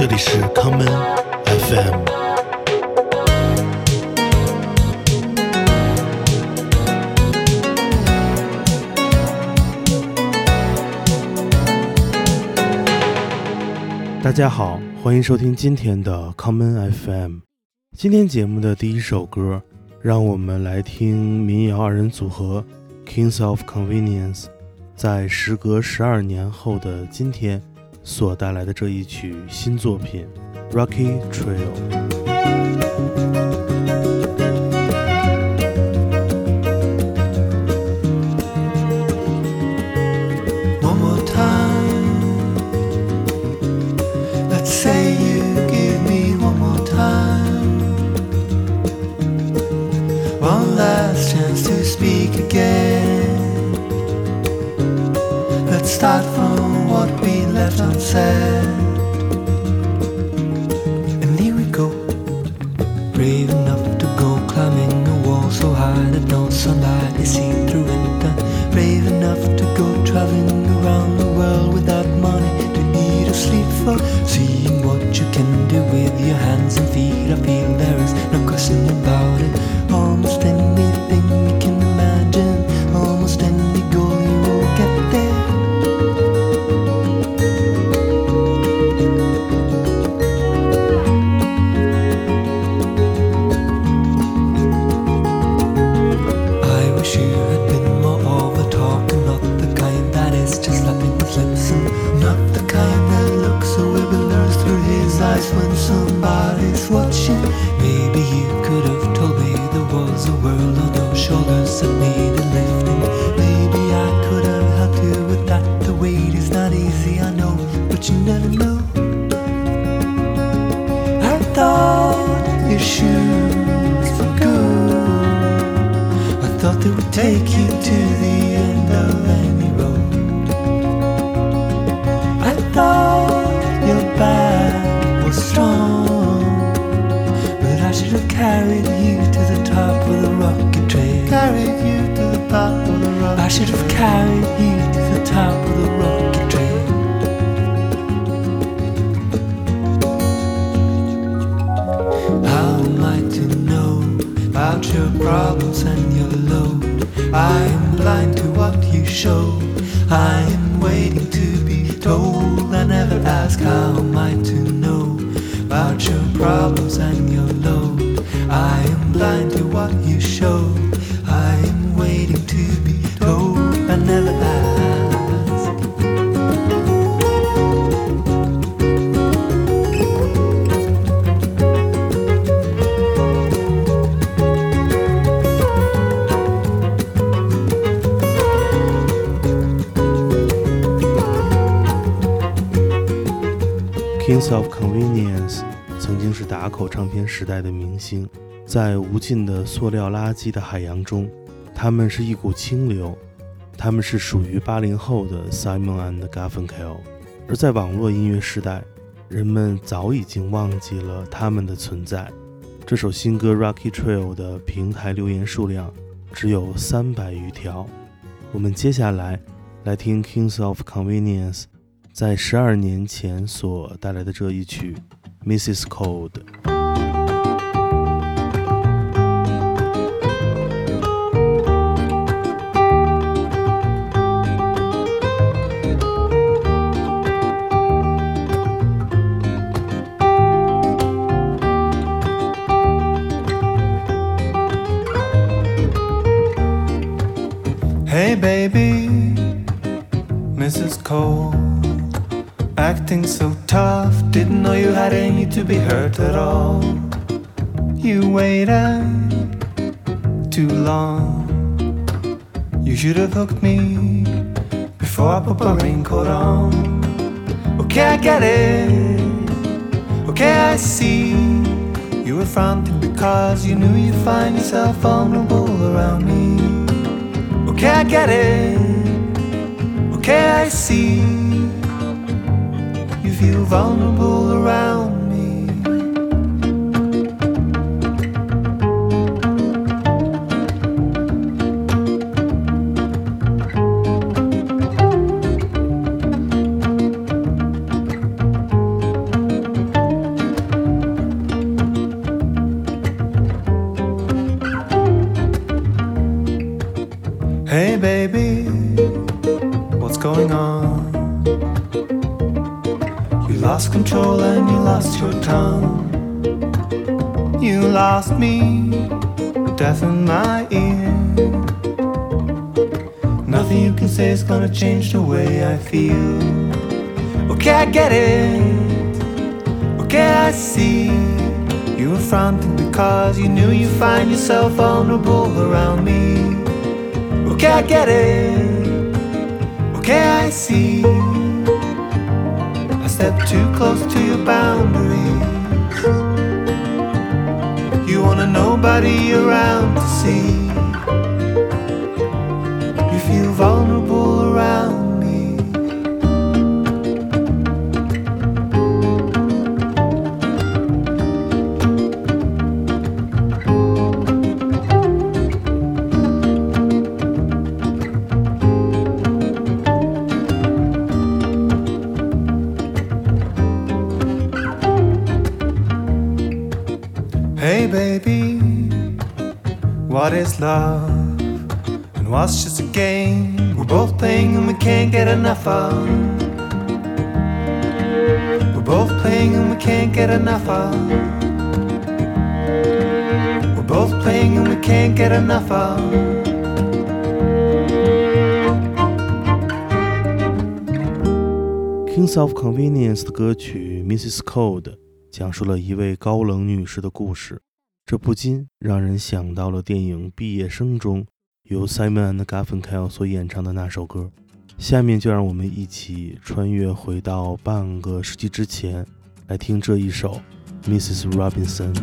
这里是康门 FM。大家好，欢迎收听今天的康门 FM。今天节目的第一首歌，让我们来听民谣二人组合 Kings of Convenience 在时隔十二年后的今天所带来的这一曲新作品《Rocky Trail》。Left take you to the Kings of Convenience 曾经是打口唱片时代的明星，在无尽的塑料垃圾的海洋中，他们是一股清流。他们是属于八零后的 Simon and Garfunkel，而在网络音乐时代，人们早已经忘记了他们的存在。这首新歌《Rocky Trail》的平台留言数量只有三百余条。我们接下来来听 Kings of Convenience 在十二年前所带来的这一曲《Mrs. Cold》。Hey baby, Mrs. Cold acting so tough. Didn't know you had any to be hurt at all. You waited too long. You should have hooked me before I put my raincoat on. Okay, I get it. Okay, I see. You were fronting because you knew you'd find yourself vulnerable around me. Okay, I get it. Okay, I see. Feel vulnerable around lost control and you lost your tongue. You lost me, deafened my ear. Nothing you can say is gonna change the way I feel. Okay, I get it. Okay, I see. You were fronting because you knew you find yourself vulnerable around me. Okay, I get it. Okay, I see. I stepped too close to your boundaries. You want a nobody around to see. Hey baby, what is love? And what's just a game we're both playing and we can't get enough of? We're both playing and we can't get enough of. We're both playing and we can't get enough of. Kings of Convenience 的歌曲《Mrs. Cold》 讲述了一位高冷女士的故事，这不禁让人想到了电影《毕业生》中由 Simon and Garfunkel 所演唱的那首歌。下面就让我们一起穿越回到半个世纪之前，来听这一首《Mrs. Robinson》。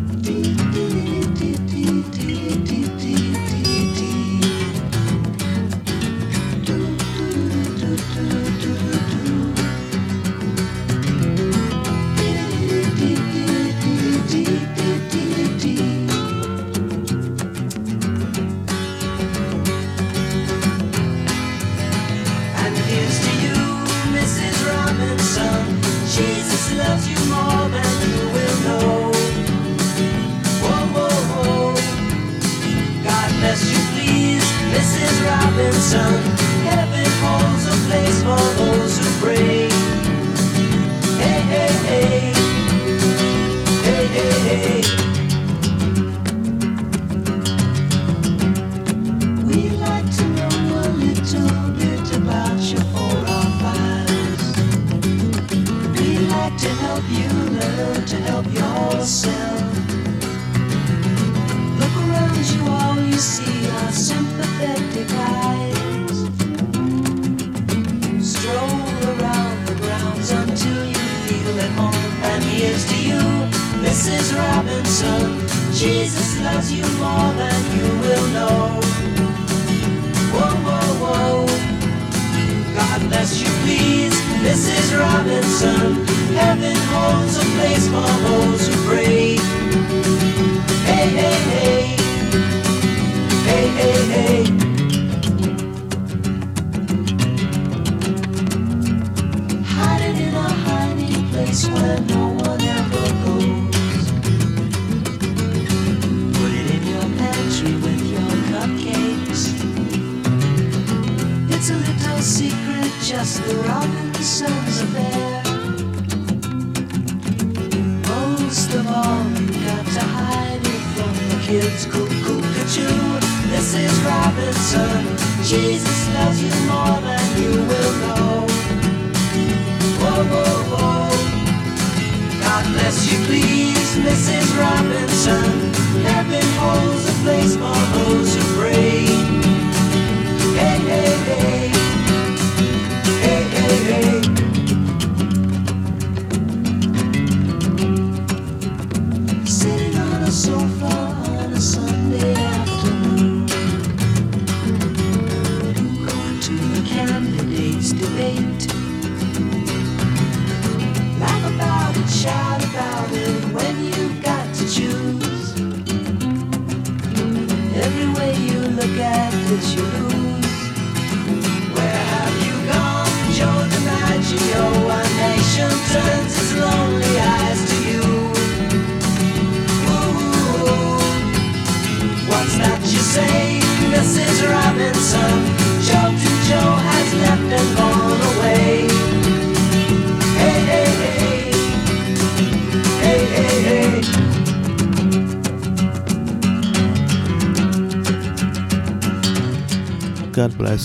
Place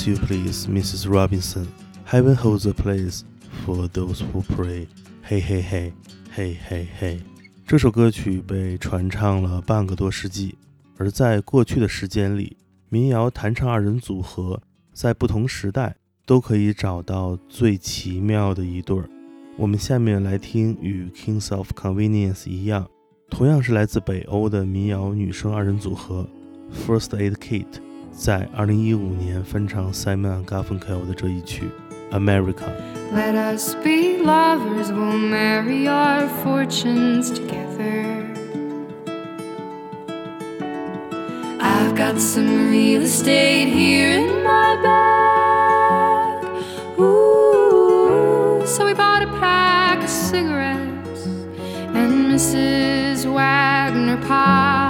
You, please, Mrs. Robinson. Heaven holds a place for those who pray. Hey, hey, hey, hey,，hey.。这首歌曲被传唱了半个多世纪，而在过去的时间里，民谣弹唱二人组合在不同时代都可以找到最奇妙的一对儿。我们下面来听与 Kings of Convenience 一样，同样是来自北欧的民谣女声二人组合 First Aid Kit 在2015年翻唱 Simon Garfunkel 的这一曲《America》。 Let us be lovers, we'll marry our fortunes together. I've got some real estate here in my bag. Ooh, so we bought a pack of cigarettes and Mrs. Wagner pies,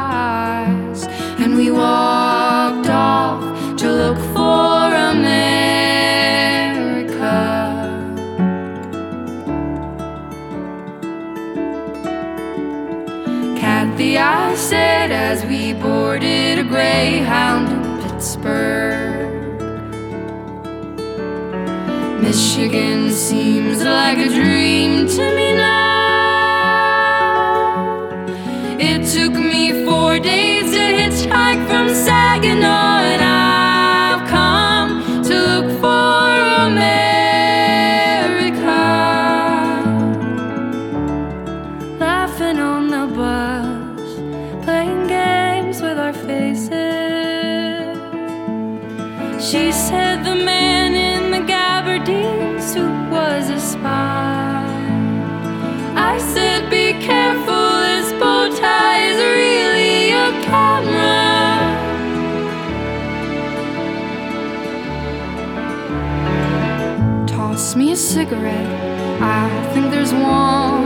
Kathy, I said as we boarded a Greyhound in Pittsburgh. Michigan seems like a dream to me now. It took me four days to hitchhike cigarette. I think there's one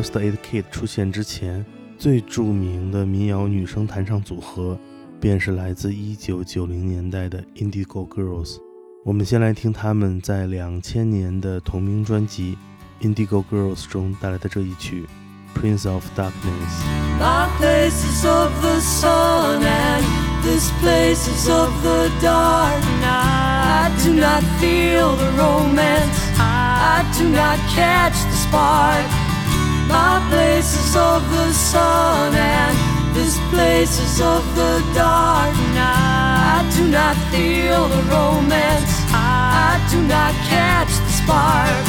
First Aid Kit 出现之前，最著名的民谣女声弹唱组合便是来自1990年代的 Indigo Girls。我们先来听他们在2000年的同名专辑《Indigo Girls》中带来的这一曲《Prince of Darkness》。My place is of the sun and this place is of the dark. night. I do not feel the romance. I do not catch the spark. My place is of the sun and this place is of the dark. I do not feel the romance. I do not catch the spark.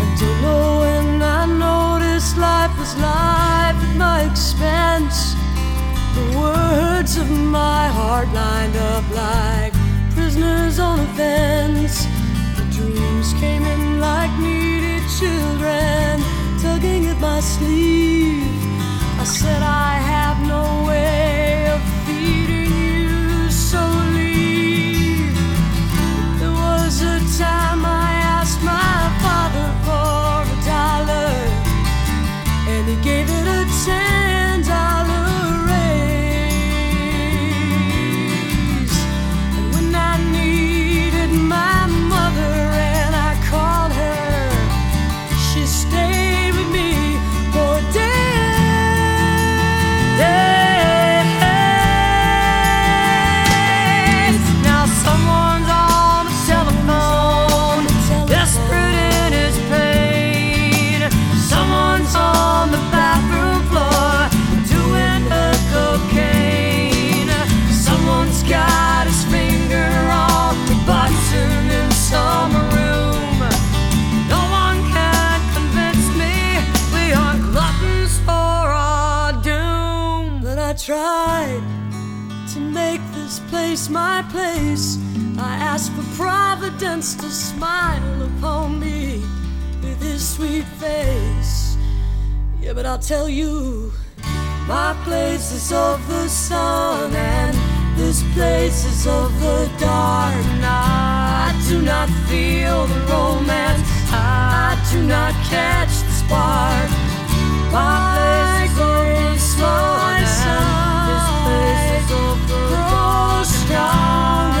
I don't know when I noticed life was life at my expense. The words of my heart lined up like prisoners on a fence. The dreams came in like needy children, tugging at my sleeve. I said, I have no I'll tell you, my place is of the sun and this place is of the dark. I do not feel the romance. I do not catch the spark. My place is of the sun and this place is of the dark.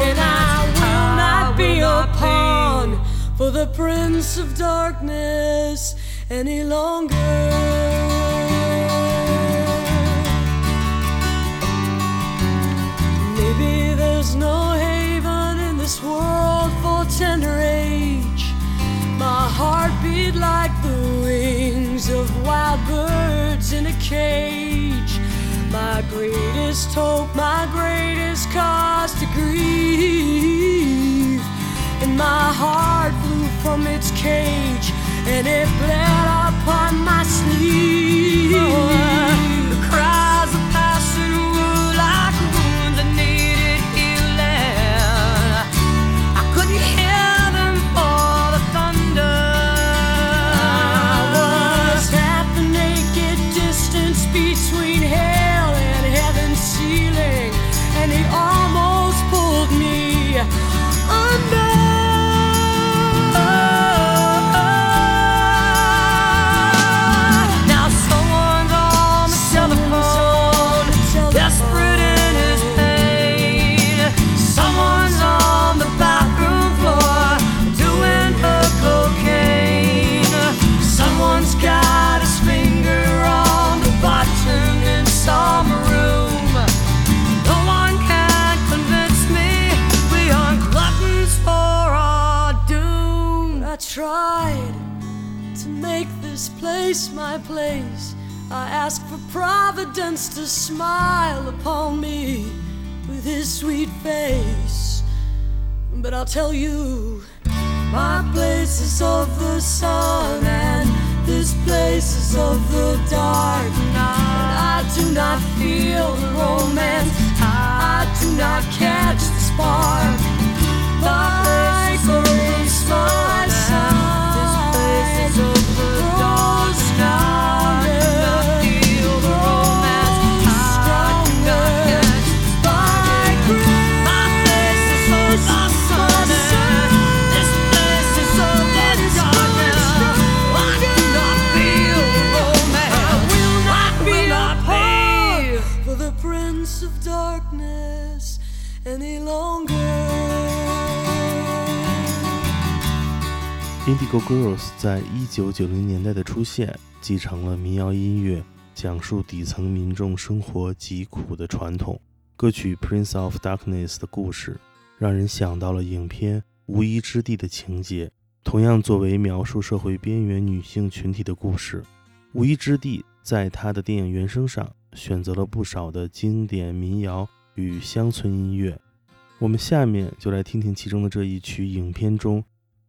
And I will not be a pawn for the Prince of Darkness any longer. Maybe there's no haven in this world for tender age. My heart beat like the wings of wild birds in a cage. My greatest hope, my greatest cause to grieve. And my heart flew from its cage and it bled upon my sleeve. the I'll tell you, my place is of the sun and this place is of the dark. I do not feel the romance, I do not catch the spark. My place is of the sun, Go Girls 在一九九零年代的出现，继承了民谣音乐讲述底层民众生活疾苦的传统。歌曲《Prince of Darkness》的故事，让人想到了影片《无依之地》的情节。同样作为描述社会边缘女性群体的故事，《无依之地》在它的电影原声上选择了不少的经典民谣与乡村音乐。我们下面就来听听其中的这一曲影片中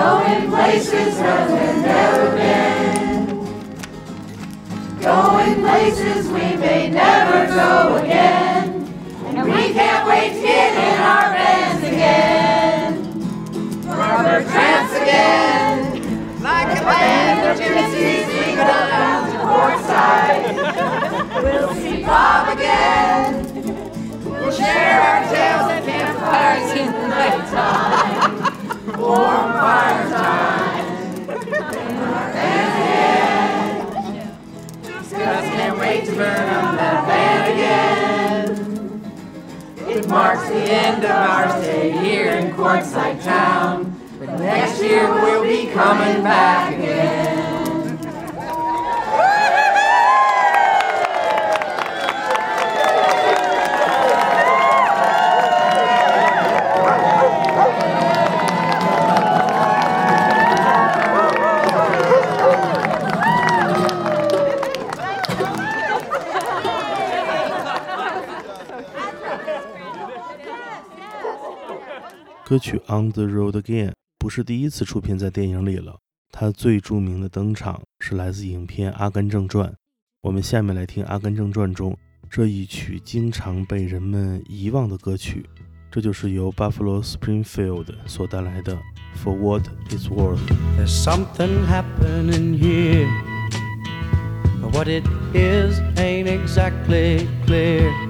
Going places we've never been. Going places we may never go again. And we can't wait to get in our vans again. Rubber tramps again. Like a band of gypsies, we go down to Portside. We'll see Bob again. We'll share our tales at campfires in the nighttime. Warm fire time. Just can't wait to burn up that van again. It marks the end of our stay here in Quartzsite Town. But next year we'll be coming back again.《歌曲 On the Road Again》不是第一次出现在电影里了，它最著名的登场是来自影片《阿甘正传》。我们下面来听《阿甘正传》中这一曲经常被人们遗忘的歌曲，这就是由 Buffalo Springfield 所带来的《For What It's Worth》。There's something happening here. But what it is ain't exactly clear.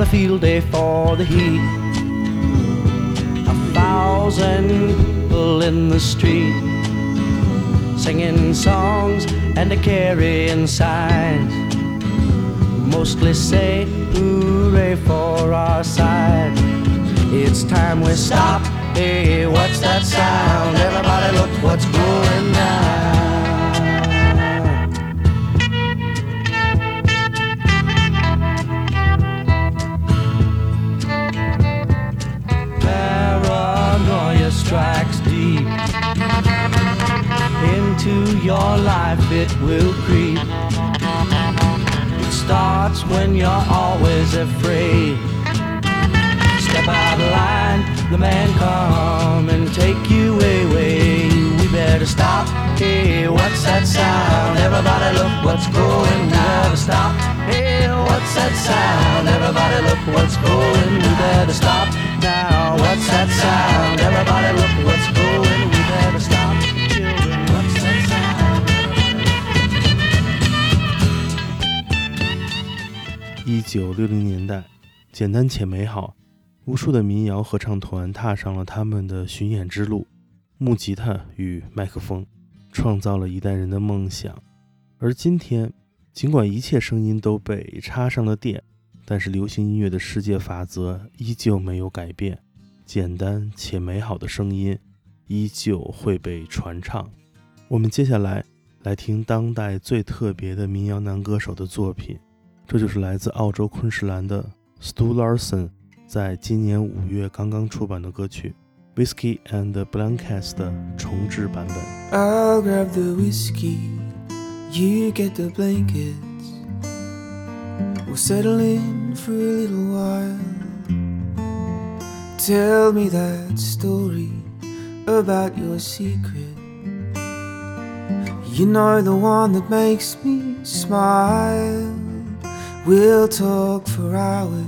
A field day for the heat. A thousand people in the street singing songs and a carrying signs. Mostly say hooray for our side. It's time we stop. Hey, what's that sound? Everybody, look what's going down. Strikes deep into your life, it will creep. It starts when you're always afraid. Step out of line, the man come and take you away. We better stop. Hey, what's that sound? Everybody look what's going. Better stop. Hey, what's that sound? Everybody look what's going. We better stop now. What's that sound? Everybody look what's going. We better stop. Children, what's that sound? 一九六零年代，简单且美好，无数的民谣合唱团踏上了他们的巡演之路。木吉他与麦克风，创造了一代人的梦想。而今天，尽管一切声音都被插上了电，但是流行音乐的世界法则依旧没有改变，简单且美好的声音依旧会被传唱。我们接下来来听当代最特别的民谣男歌手的作品。这就是来自澳洲昆士兰的 Stu Larson 在今年五月刚刚出版的歌曲《Whiskey and Blankets》的重制版本。I'll grab the whiskey, you get the blanket. We'll settle in for a little while. Tell me that story about your secret. You know the one that makes me smile. We'll talk for hours,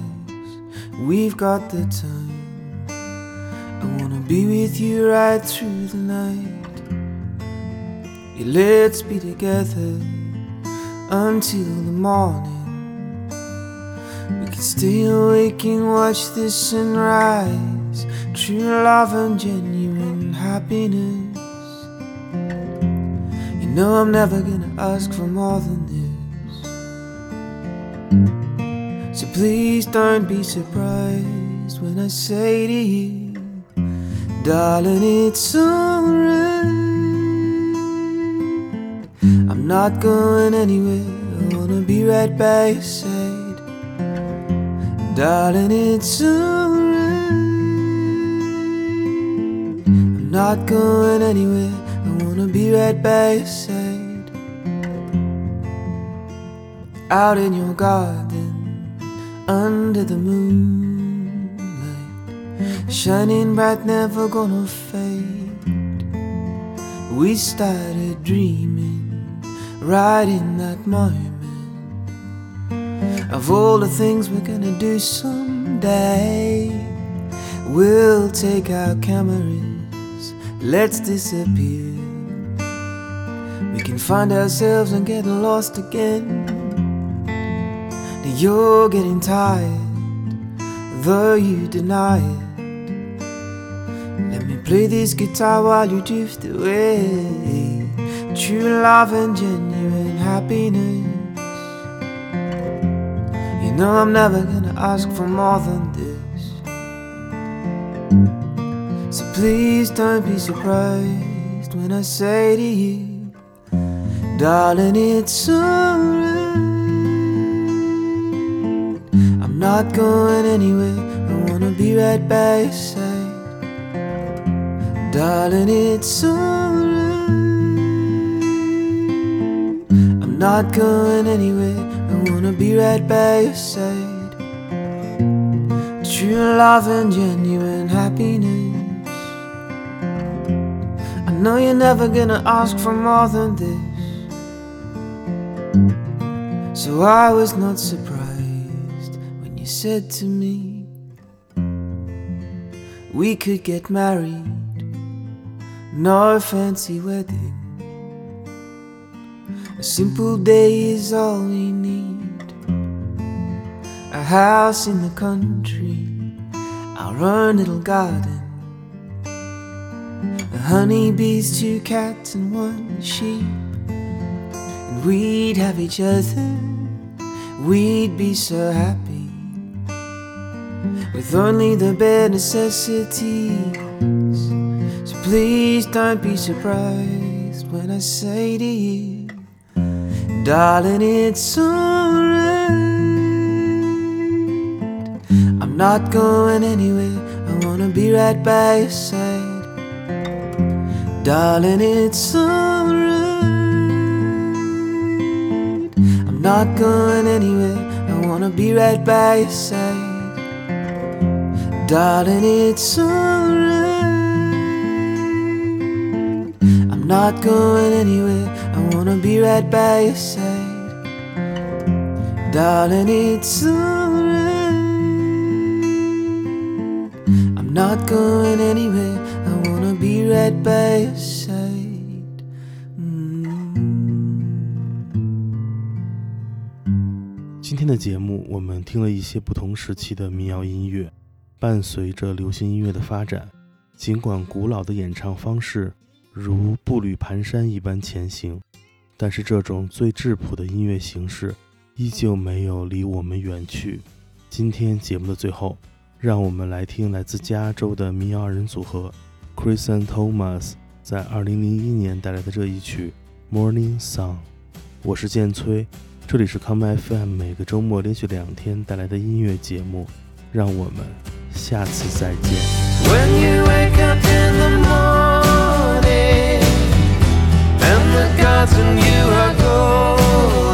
we've got the time. I wanna be with you right through the night. Yeah, let's be together until the morning. Stay awake and watch the sunrise. True love and genuine happiness. You know I'm never gonna ask for more than this. So please don't be surprised when I say to you, darling, it's alright. I'm not going anywhere, I wanna be right by your side. Darling, it's alright. I'm not going anywhere, I wanna be right by your side. Out in your garden, under the moonlight, shining bright, never gonna fade. We started dreaming right in that moment of all the things we're gonna do someday. We'll take our cameras, let's disappear. We can find ourselves and get lost again. Now you're getting tired, though you deny it. Let me play this guitar while you drift away. True love and genuine happiness. You know I'm never gonna ask for more than this. So please don't be surprised when I say to you, darling, it's alright. I'm not going anywhere, I wanna be right by your side. Darling, it's alright. I'm not going anywhere, I wanna be right by your side. True love and genuine happiness. I know you're never gonna ask for more than this. So I was not surprised when you said to me, We could get married, no fancy wedding. Simple day is all we need. A house in the country, our own little garden. The honeybees, two cats, and one sheep. And we'd have each other, we'd be so happy. With only the bare necessities. So please don't be surprised when I say to you, darling, it's alright. I'm not going anywhere, I wanna be right by your side. Darling, it's alright. I'm not going anywhere, I wanna be right by your side. Darling, it's alright. I'm not going anywhere, I wanna be right by your side. Darling, it's alright. I'm not going anywhere, I wanna be right by your side. Mm. 今天的节目，我们听了一些不同时期的民谣音乐，伴随着流行音乐的发展，尽管古老的演唱方式如步履蹒跚一般前行，但是这种最质朴的音乐形式依旧没有离我们远去。今天节目的最后，让我们来听来自加州的民谣二人组合 Chris and Thomas 在2001年带来的这一曲《Morning Song》。我是建崔。这里是 Come FM 每个周末连续两天带来的音乐节目，让我们下次再见。When you wake up in the morning And you are gold.